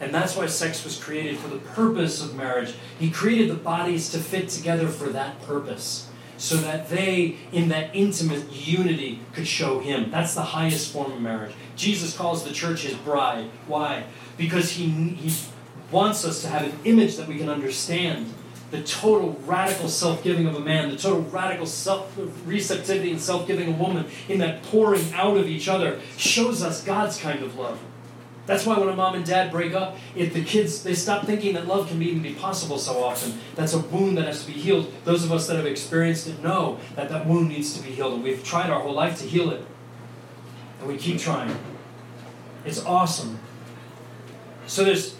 And that's why sex was created for the purpose of marriage. He created the bodies to fit together for that purpose so that they, in that intimate unity, could show Him. That's the highest form of marriage. Jesus calls the church His bride. Why? Because He, he wants us to have an image that we can understand. The total radical self giving of a man, the total radical self receptivity and self giving of a woman in that pouring out of each other shows us God's kind of love. That's why when a mom and dad break up, if the kids they stop thinking that love can even be possible so often. That's a wound that has to be healed. Those of us that have experienced it know that that wound needs to be healed, and we've tried our whole life to heal it, and we keep trying. It's awesome. So there's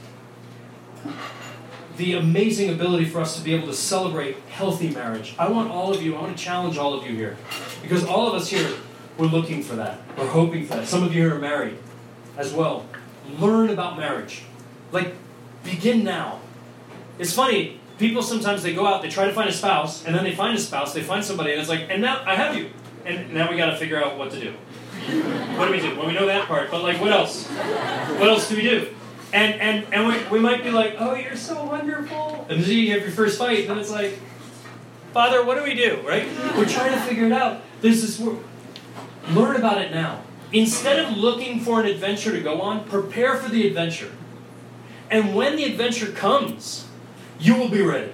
the amazing ability for us to be able to celebrate healthy marriage. I want all of you. I want to challenge all of you here, because all of us here we're looking for that. We're hoping for that. Some of you are married as well learn about marriage. Like, begin now. It's funny, people sometimes they go out, they try to find a spouse, and then they find a spouse, they find somebody, and it's like, and now I have you. And now we got to figure out what to do. what do we do? Well, we know that part, but like, what else? What else do we do? And and and we, we might be like, oh, you're so wonderful. And then you have your first fight, and it's like, Father, what do we do? Right? We're trying to figure it out. This is learn about it now. Instead of looking for an adventure to go on, prepare for the adventure. And when the adventure comes, you will be ready.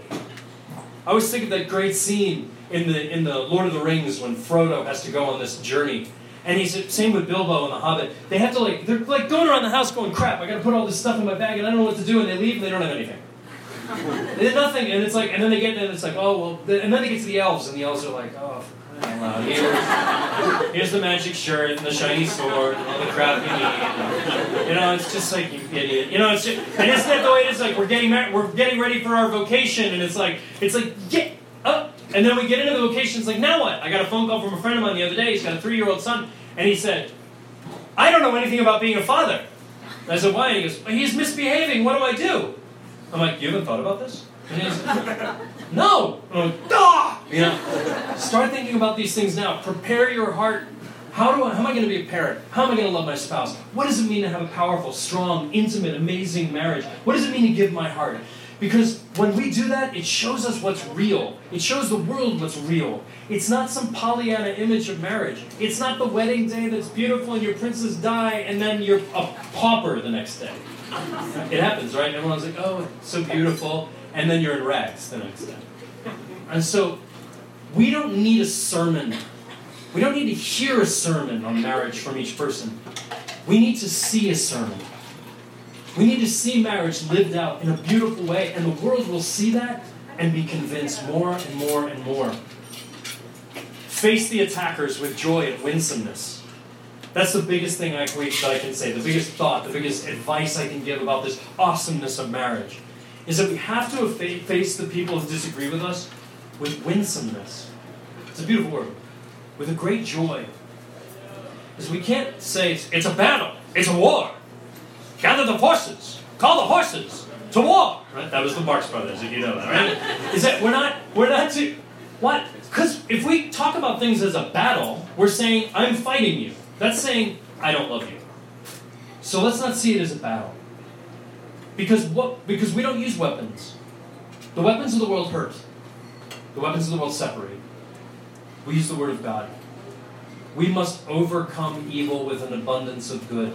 I always think of that great scene in the in the Lord of the Rings when Frodo has to go on this journey. And he's same with Bilbo and the Hobbit. They have to like they're like going around the house going, crap, I gotta put all this stuff in my bag and I don't know what to do, and they leave and they don't have anything. they did nothing, and it's like, and then they get, and it's like, oh well, and then they get to the elves, and the elves are like, oh, Here's, here's the magic shirt and the shiny sword and all the crap you need. You know, it's just like you idiot. You know, it's just, and isn't that the way it is? Like we're getting we're getting ready for our vocation, and it's like it's like get up, and then we get into the vocation. It's like now what? I got a phone call from a friend of mine the other day. He's got a three year old son, and he said, "I don't know anything about being a father." And I said, "Why?" And he goes, "He's misbehaving. What do I do?" I'm like, "You haven't thought about this?" And he's no! I'm like, ah! You know, start thinking about these things now. Prepare your heart. How, do I, how am I going to be a parent? How am I going to love my spouse? What does it mean to have a powerful, strong, intimate, amazing marriage? What does it mean to give my heart? Because when we do that, it shows us what's real. It shows the world what's real. It's not some Pollyanna image of marriage. It's not the wedding day that's beautiful and your princess die and then you're a pauper the next day. It happens, right? Everyone's like, oh, it's so beautiful and then you're in rags the next day. And so we don't need a sermon. We don't need to hear a sermon on marriage from each person. We need to see a sermon. We need to see marriage lived out in a beautiful way, and the world will see that and be convinced more and more and more. Face the attackers with joy and winsomeness. That's the biggest thing I, that I can say, the biggest thought, the biggest advice I can give about this awesomeness of marriage is that we have to face the people who disagree with us with winsomeness. It's a beautiful word. With a great joy. Because we can't say it's a battle, it's a war. Gather the forces, call the horses to war. Right? That was the Marx Brothers, if you know that, right? is that we're not we're not to What? Because if we talk about things as a battle, we're saying, I'm fighting you. That's saying, I don't love you. So let's not see it as a battle. Because what because we don't use weapons. The weapons of the world hurt. The weapons of the world separate. We use the word of God. We must overcome evil with an abundance of good.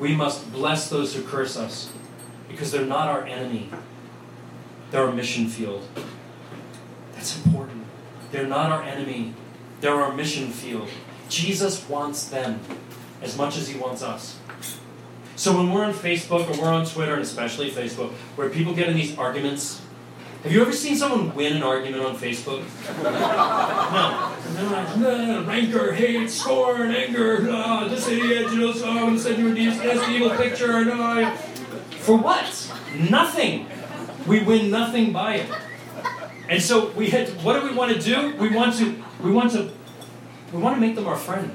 We must bless those who curse us because they're not our enemy. They're our mission field. That's important. They're not our enemy. They're our mission field. Jesus wants them as much as he wants us. So when we're on Facebook or we're on Twitter, and especially Facebook, where people get in these arguments, have you ever seen someone win an argument on Facebook? no. no. Rancor, hate, scorn, anger, oh, this idiot, you know, so I'm going to send you a nasty evil picture. and I... For what? Nothing. We win nothing by it. And so we had. What do we want to do? We want to. We want to. We want to make them our friend.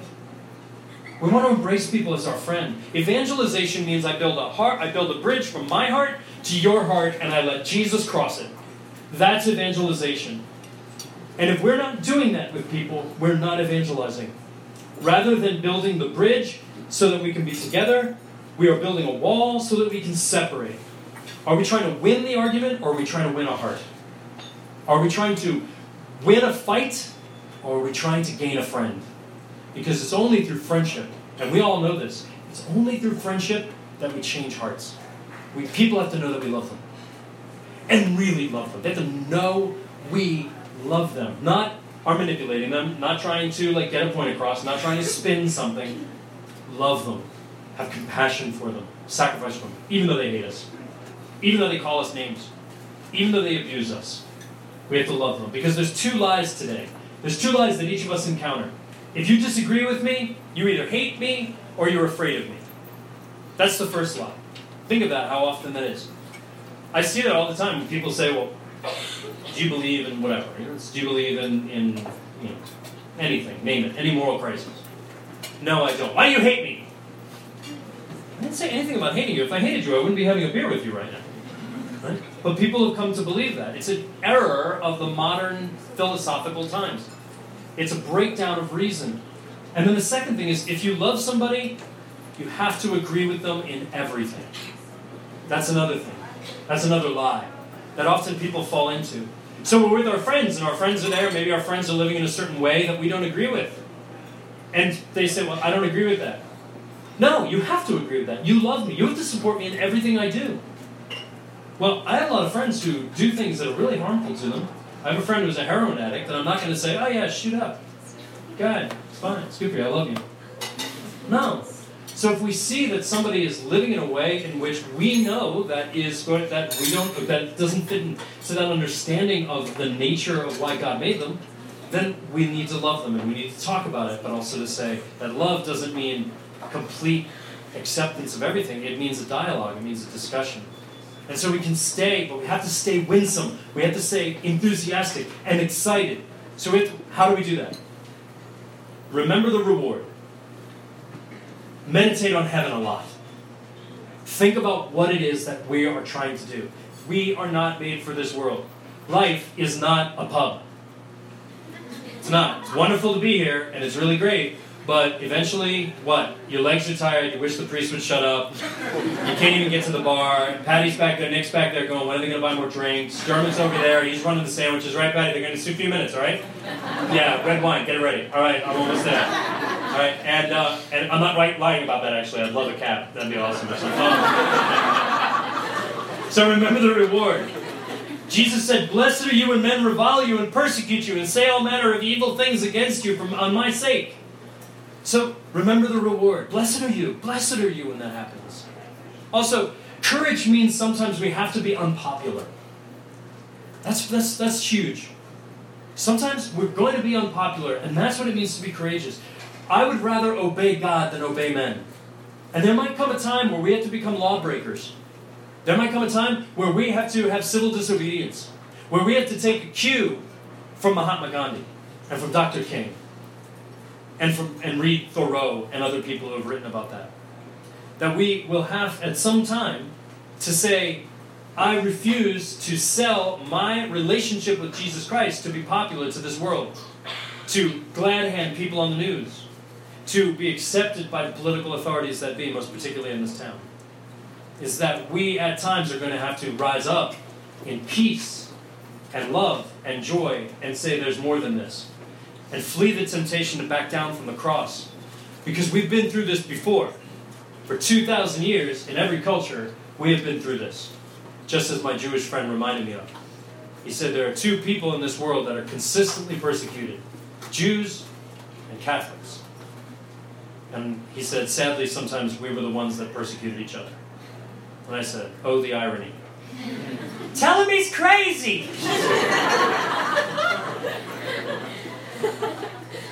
We want to embrace people as our friend. Evangelization means I build a heart. I build a bridge from my heart to your heart, and I let Jesus cross it. That's evangelization. And if we're not doing that with people, we're not evangelizing. Rather than building the bridge so that we can be together, we are building a wall so that we can separate. Are we trying to win the argument or are we trying to win a heart? Are we trying to win a fight or are we trying to gain a friend? Because it's only through friendship, and we all know this, it's only through friendship that we change hearts. We, people have to know that we love them. And really love them. They have to know we love them. Not are manipulating them, not trying to like get a point across, not trying to spin something. Love them. Have compassion for them. Sacrifice for them. Even though they hate us. Even though they call us names. Even though they abuse us. We have to love them. Because there's two lies today. There's two lies that each of us encounter. If you disagree with me, you either hate me or you're afraid of me. That's the first lie. Think of that, how often that is. I see that all the time people say, well, do you believe in whatever? Do you believe in, in you know, anything, name it, any moral crisis? No, I don't. Why do you hate me? I didn't say anything about hating you. If I hated you, I wouldn't be having a beer with you right now. Right? But people have come to believe that. It's an error of the modern philosophical times. It's a breakdown of reason. And then the second thing is if you love somebody, you have to agree with them in everything. That's another thing. That's another lie that often people fall into. So we're with our friends, and our friends are there. Maybe our friends are living in a certain way that we don't agree with. And they say, Well, I don't agree with that. No, you have to agree with that. You love me. You have to support me in everything I do. Well, I have a lot of friends who do things that are really harmful to them. I have a friend who's a heroin addict, and I'm not going to say, oh, yeah, shoot up. God. It's fine. It's good for you. I love you. No. So if we see that somebody is living in a way in which we know that is that we don't that doesn't fit into that understanding of the nature of why God made them, then we need to love them and we need to talk about it, but also to say that love doesn't mean complete acceptance of everything. It means a dialogue. It means a discussion. And so we can stay, but we have to stay winsome. We have to stay enthusiastic and excited. So to, how do we do that? Remember the reward. Meditate on heaven a lot. Think about what it is that we are trying to do. We are not made for this world. Life is not a pub. It's not. It's wonderful to be here, and it's really great, but eventually, what? Your legs are tired, you wish the priest would shut up, you can't even get to the bar, Patty's back there, Nick's back there going, when are they going to buy more drinks? German's over there, he's running the sandwiches, right, Patty? They're going to see a few minutes, all right? Yeah, red wine, get it ready. All right, I'm almost there. Right, and, uh, and I'm not right, lying about that, actually. I'd love a cap. That'd be awesome. so remember the reward. Jesus said, Blessed are you when men revile you and persecute you and say all manner of evil things against you from, on my sake. So remember the reward. Blessed are you. Blessed are you when that happens. Also, courage means sometimes we have to be unpopular. That's, that's, that's huge. Sometimes we're going to be unpopular, and that's what it means to be courageous. I would rather obey God than obey men. And there might come a time where we have to become lawbreakers. There might come a time where we have to have civil disobedience, where we have to take a cue from Mahatma Gandhi and from Dr. King and from and read Thoreau and other people who have written about that. That we will have at some time to say, I refuse to sell my relationship with Jesus Christ to be popular to this world, to glad hand people on the news, to be accepted by the political authorities that be, most particularly in this town. Is that we at times are going to have to rise up in peace and love and joy and say there's more than this, and flee the temptation to back down from the cross. Because we've been through this before. For 2,000 years, in every culture, we have been through this just as my Jewish friend reminded me of. He said there are two people in this world that are consistently persecuted Jews and Catholics. And he said, sadly, sometimes we were the ones that persecuted each other. And I said, oh, the irony. Tell him he's crazy!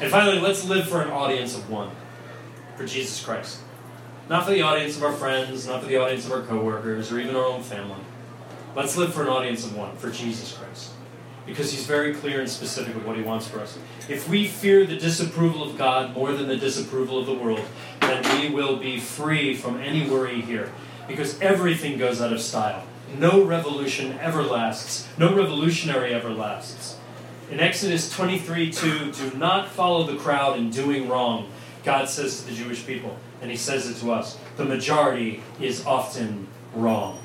and finally, let's live for an audience of one for Jesus Christ. Not for the audience of our friends, not for the audience of our coworkers, or even our own family. Let's live for an audience of one, for Jesus Christ. Because he's very clear and specific with what he wants for us. If we fear the disapproval of God more than the disapproval of the world, then we will be free from any worry here. Because everything goes out of style. No revolution ever lasts. No revolutionary ever lasts. In Exodus 23 2, do not follow the crowd in doing wrong, God says to the Jewish people. And he says it to us. The majority is often wrong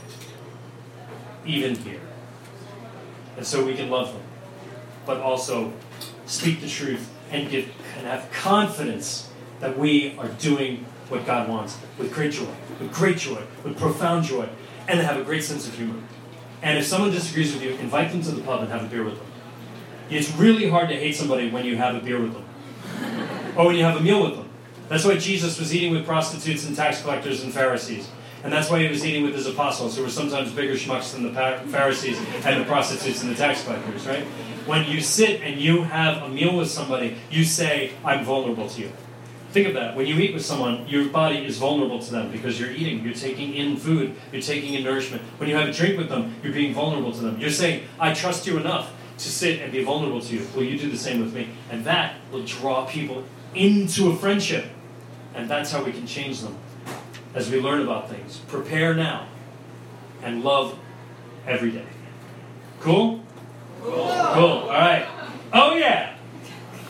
even here. And so we can love them, but also speak the truth and give and have confidence that we are doing what God wants with great joy, with great joy, with profound joy, and have a great sense of humor. And if someone disagrees with you, invite them to the pub and have a beer with them. It's really hard to hate somebody when you have a beer with them, or when you have a meal with them. That's why Jesus was eating with prostitutes and tax collectors and Pharisees. And that's why he was eating with his apostles, who were sometimes bigger schmucks than the Pharisees and the prostitutes and the tax collectors, right? When you sit and you have a meal with somebody, you say, I'm vulnerable to you. Think of that. When you eat with someone, your body is vulnerable to them because you're eating, you're taking in food, you're taking in nourishment. When you have a drink with them, you're being vulnerable to them. You're saying, I trust you enough to sit and be vulnerable to you. Will you do the same with me? And that will draw people into a friendship. And that's how we can change them as we learn about things. Prepare now and love every day. Cool? Cool. Cool. All right. Oh, yeah.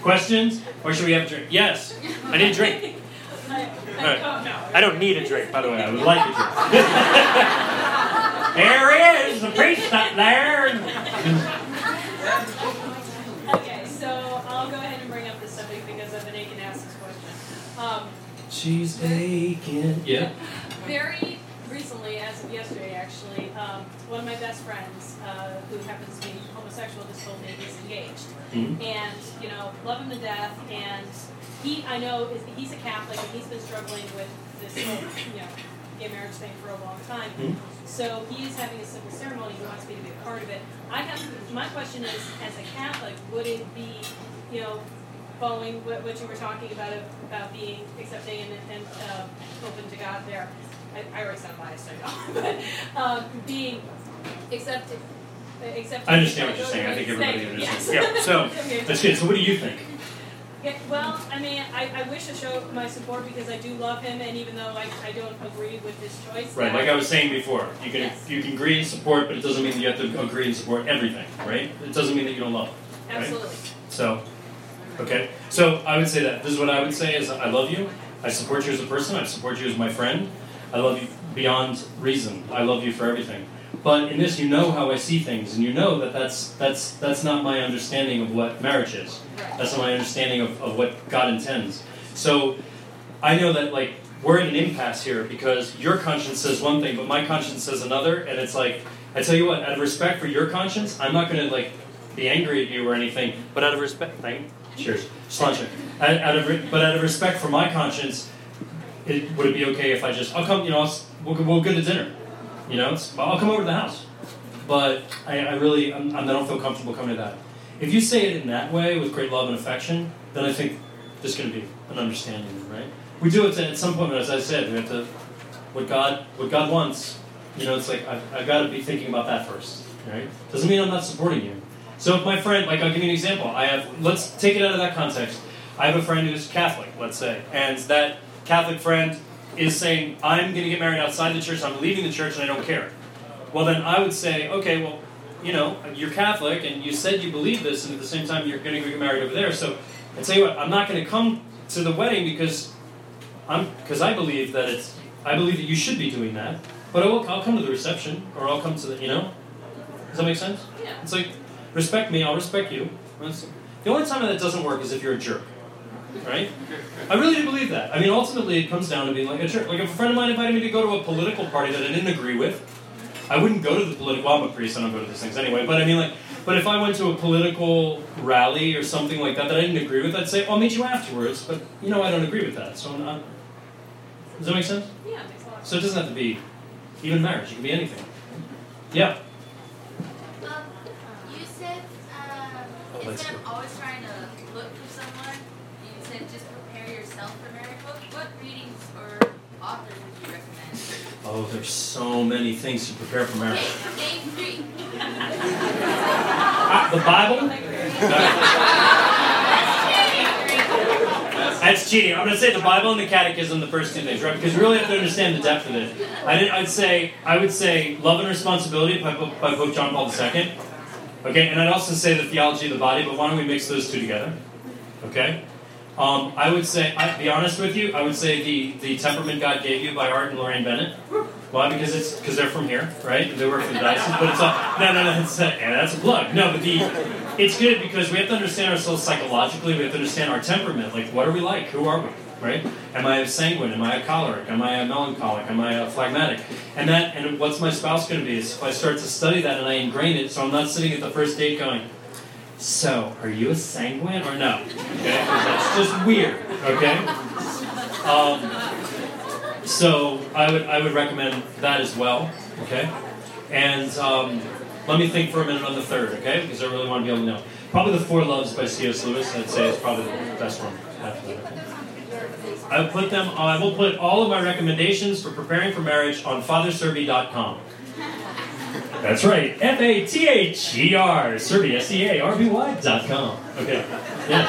Questions? Or should we have a drink? Yes. I need a drink. Right. I don't need a drink, by the way. I would like a drink. there he is, the priest up there. okay, so I'll go ahead and bring up this subject because I've been aching to ask this question. Um, She's aching. Yeah. Very recently, as of yesterday, actually, um, one of my best friends, uh, who happens to be homosexual, just told me he's engaged, mm-hmm. and you know, love him to death. And he, I know, is he's a Catholic, and he's been struggling with this whole, you know, gay marriage thing for a long time. Mm-hmm. So he is having a civil ceremony. He wants me to be a part of it. I have my question is, as a Catholic, would it be, you know, following what, what you were talking about about being accepting and, and uh, open to God there. I, I already sound biased, I know, but um, being accepted. I understand what you're saying. I think everybody understands. Yes. Yeah. So that's good. So what do you think? Yeah, well, I mean, I, I wish to show my support because I do love him, and even though I, I don't agree with his choice. Right, like I was saying before, you can yes. you can agree and support, but it doesn't mean that you have to agree and support everything, right? It doesn't mean that you don't love him. Right? Absolutely. So Okay? So I would say that. This is what I would say is I love you. I support you as a person. I support you as my friend. I love you beyond reason. I love you for everything. But in this, you know how I see things, and you know that that's, that's, that's not my understanding of what marriage is. That's not my understanding of, of what God intends. So I know that, like, we're in an impasse here because your conscience says one thing, but my conscience says another, and it's like, I tell you what, out of respect for your conscience, I'm not going to, like, be angry at you or anything, but out of respect, thank Cheers. Sláinte. Out of, but out of respect for my conscience, it, would it be okay if I just, I'll come, you know, we'll, we'll go to dinner. You know, I'll come over to the house. But I, I really, I'm, I don't feel comfortable coming to that. If you say it in that way with great love and affection, then I think there's going to be an understanding, right? We do it to, at some point, as I said, we have to, what God, what God wants, you know, it's like, I've, I've got to be thinking about that first, right? Doesn't mean I'm not supporting you. So if my friend, like I'll give you an example. I have let's take it out of that context. I have a friend who's Catholic, let's say, and that Catholic friend is saying, I'm going to get married outside the church, I'm leaving the church, and I don't care. well, then I would say, okay, well, you know, you're Catholic and you said you believe this, and at the same time you're going to get married over there. So I tell you what, I'm not going to come to the wedding because I'm because I believe that it's I believe that you should be doing that. But I will, I'll come to the reception or I'll come to the you know. Does that make sense? Yeah. It's like respect me, I'll respect you. The only time that doesn't work is if you're a jerk. Right? I really do believe that. I mean, ultimately, it comes down to being like a jerk. Like, if a friend of mine invited me to go to a political party that I didn't agree with, I wouldn't go to the political. Well, I'm a priest. I don't go to these things anyway. But I mean, like, but if I went to a political rally or something like that that I didn't agree with, I'd say, "I'll meet you afterwards." But you know, I don't agree with that. So I'm not. Does that make sense? Yeah, it makes a lot So it doesn't have to be even marriage. It can be anything. Yeah. Uh, Oh, let's instead of always trying to look for someone, you said just prepare yourself for marriage. What, what readings or authors would you recommend? Oh, there's so many things to prepare for marriage. Okay, name three. Ah, the Bible. That's cheating. I'm going to say the Bible and the Catechism, the first two things, right? Because we really have to understand the depth of it. I did, I'd say, I would say, Love and Responsibility by, Pope- by Pope John Paul II. Okay, and I'd also say the Theology of the Body, but why don't we mix those two together? Okay. Um, I would say, I, be honest with you, I would say the the Temperament God Gave You by Art and Laraine Bennett. Why? Because it's because they're from here, right? They work for the diocese, but it's all, no, no, no. It's a, yeah, that's a plug. No, but the it's good because we have to understand ourselves psychologically. We have to understand our temperament. Like, what are we like? Who are we? Right? Am I a sanguine? Am I a choleric? Am I a melancholic? Am I a phlegmatic? And that and what's my spouse going to be? Is if I start to study that and I ingrain it, so I'm not sitting at the first date going. So, are you a sanguine or no? Okay, that's just weird. Okay. Um, so I would I would recommend that as well. Okay, and um, let me think for a minute on the third. Okay, because I really want to be able to know. Probably the Four Loves by C.S. Lewis. I'd say is probably the best one. after that. I will put them. I will put all of my recommendations for preparing for marriage on fathersearby.com. That's right. F A T H E R Searby S E A R B Y dot com. Okay. Yes.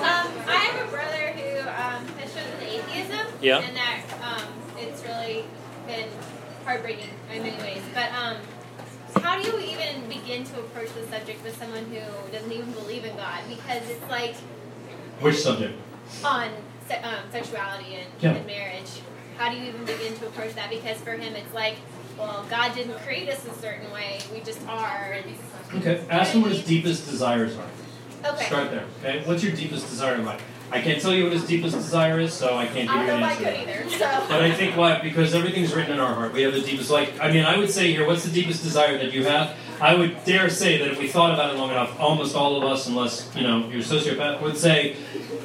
Um, I have a brother who um, has chosen atheism, Yeah. and that um, it's really been heartbreaking in many ways. But um, how do you even begin to approach the subject with someone who doesn't even believe in God? Because it's like Which subject? on se- um, sexuality and, Yeah. and marriage. How do you even begin to approach that? Because for him, it's like, well, God didn't create us a certain way; we just are. Okay. Ask him what his deepest desires are. okay. Start there. Okay. What's your deepest desire in life? I can't tell you what his deepest desire is, so I can't give I you an know if I answer. could either. So. But I think why? Because everything's written in our heart. We have the deepest, like, I mean, I would say here, what's the deepest desire that you have? I would dare say that if we thought about it long enough, almost all of us, unless, you know, you're a sociopath, would say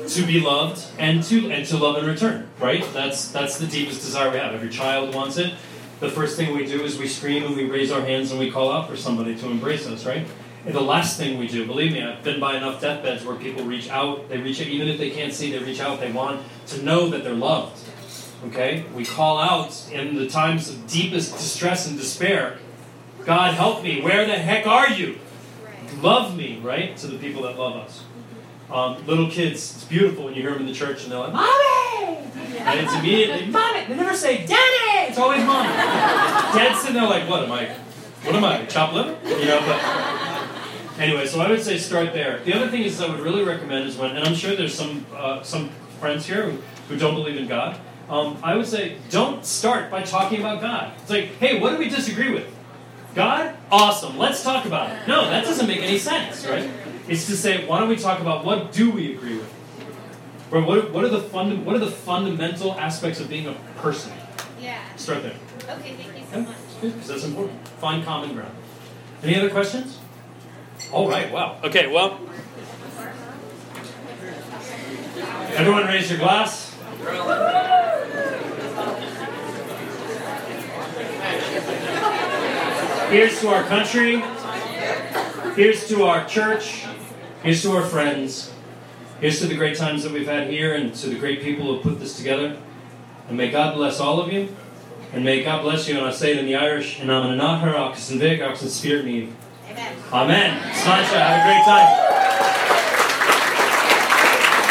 to be loved and to and to love in return, right? That's that's the deepest desire we have. Every child wants it. The first thing we do is we scream and we raise our hands and we call out for somebody to embrace us, right? And the last thing we do, believe me, I've been by enough deathbeds where people reach out, they reach out, even if they can't see, they reach out, they want to know that they're loved. Okay? We call out in the times of deepest distress and despair God, help me. Where the heck are you? Love me, right? To the people that love us. Um, little kids, it's beautiful when you hear them in the church and they're like, Mommy! And it's immediately, Mommy! They never say, Daddy! It's always Mommy. Dad's sitting there like, what am I? What am I? Chop liver? You know, but anyway, so I would say start there. The other thing is I would really recommend is when, and I'm sure there's some uh, some friends here who, who don't believe in God. Um, I would say don't start by talking about God. It's like, hey, what do we disagree with? God? Awesome. Let's talk about it. No, that doesn't make any sense, right? It's to say, why don't we talk about what do we agree with? Or what, what are the funda- what are the fundamental aspects of being a person? Yeah. Start there. Okay. Thank you so much. Because that's important. Find common ground. Any other questions? All right. Wow. Okay. Well, everyone, raise your glass. Here's to our country. Here's to our church. Here's to our friends. Here's to the great times that we've had here and to the great people who put this together. And may God bless all of you. And may God bless you. And I say it in the Irish. And I'm an Nahar, Ox and Vic, and Spirit me. Amen. Amen. Sláinte, have a great time.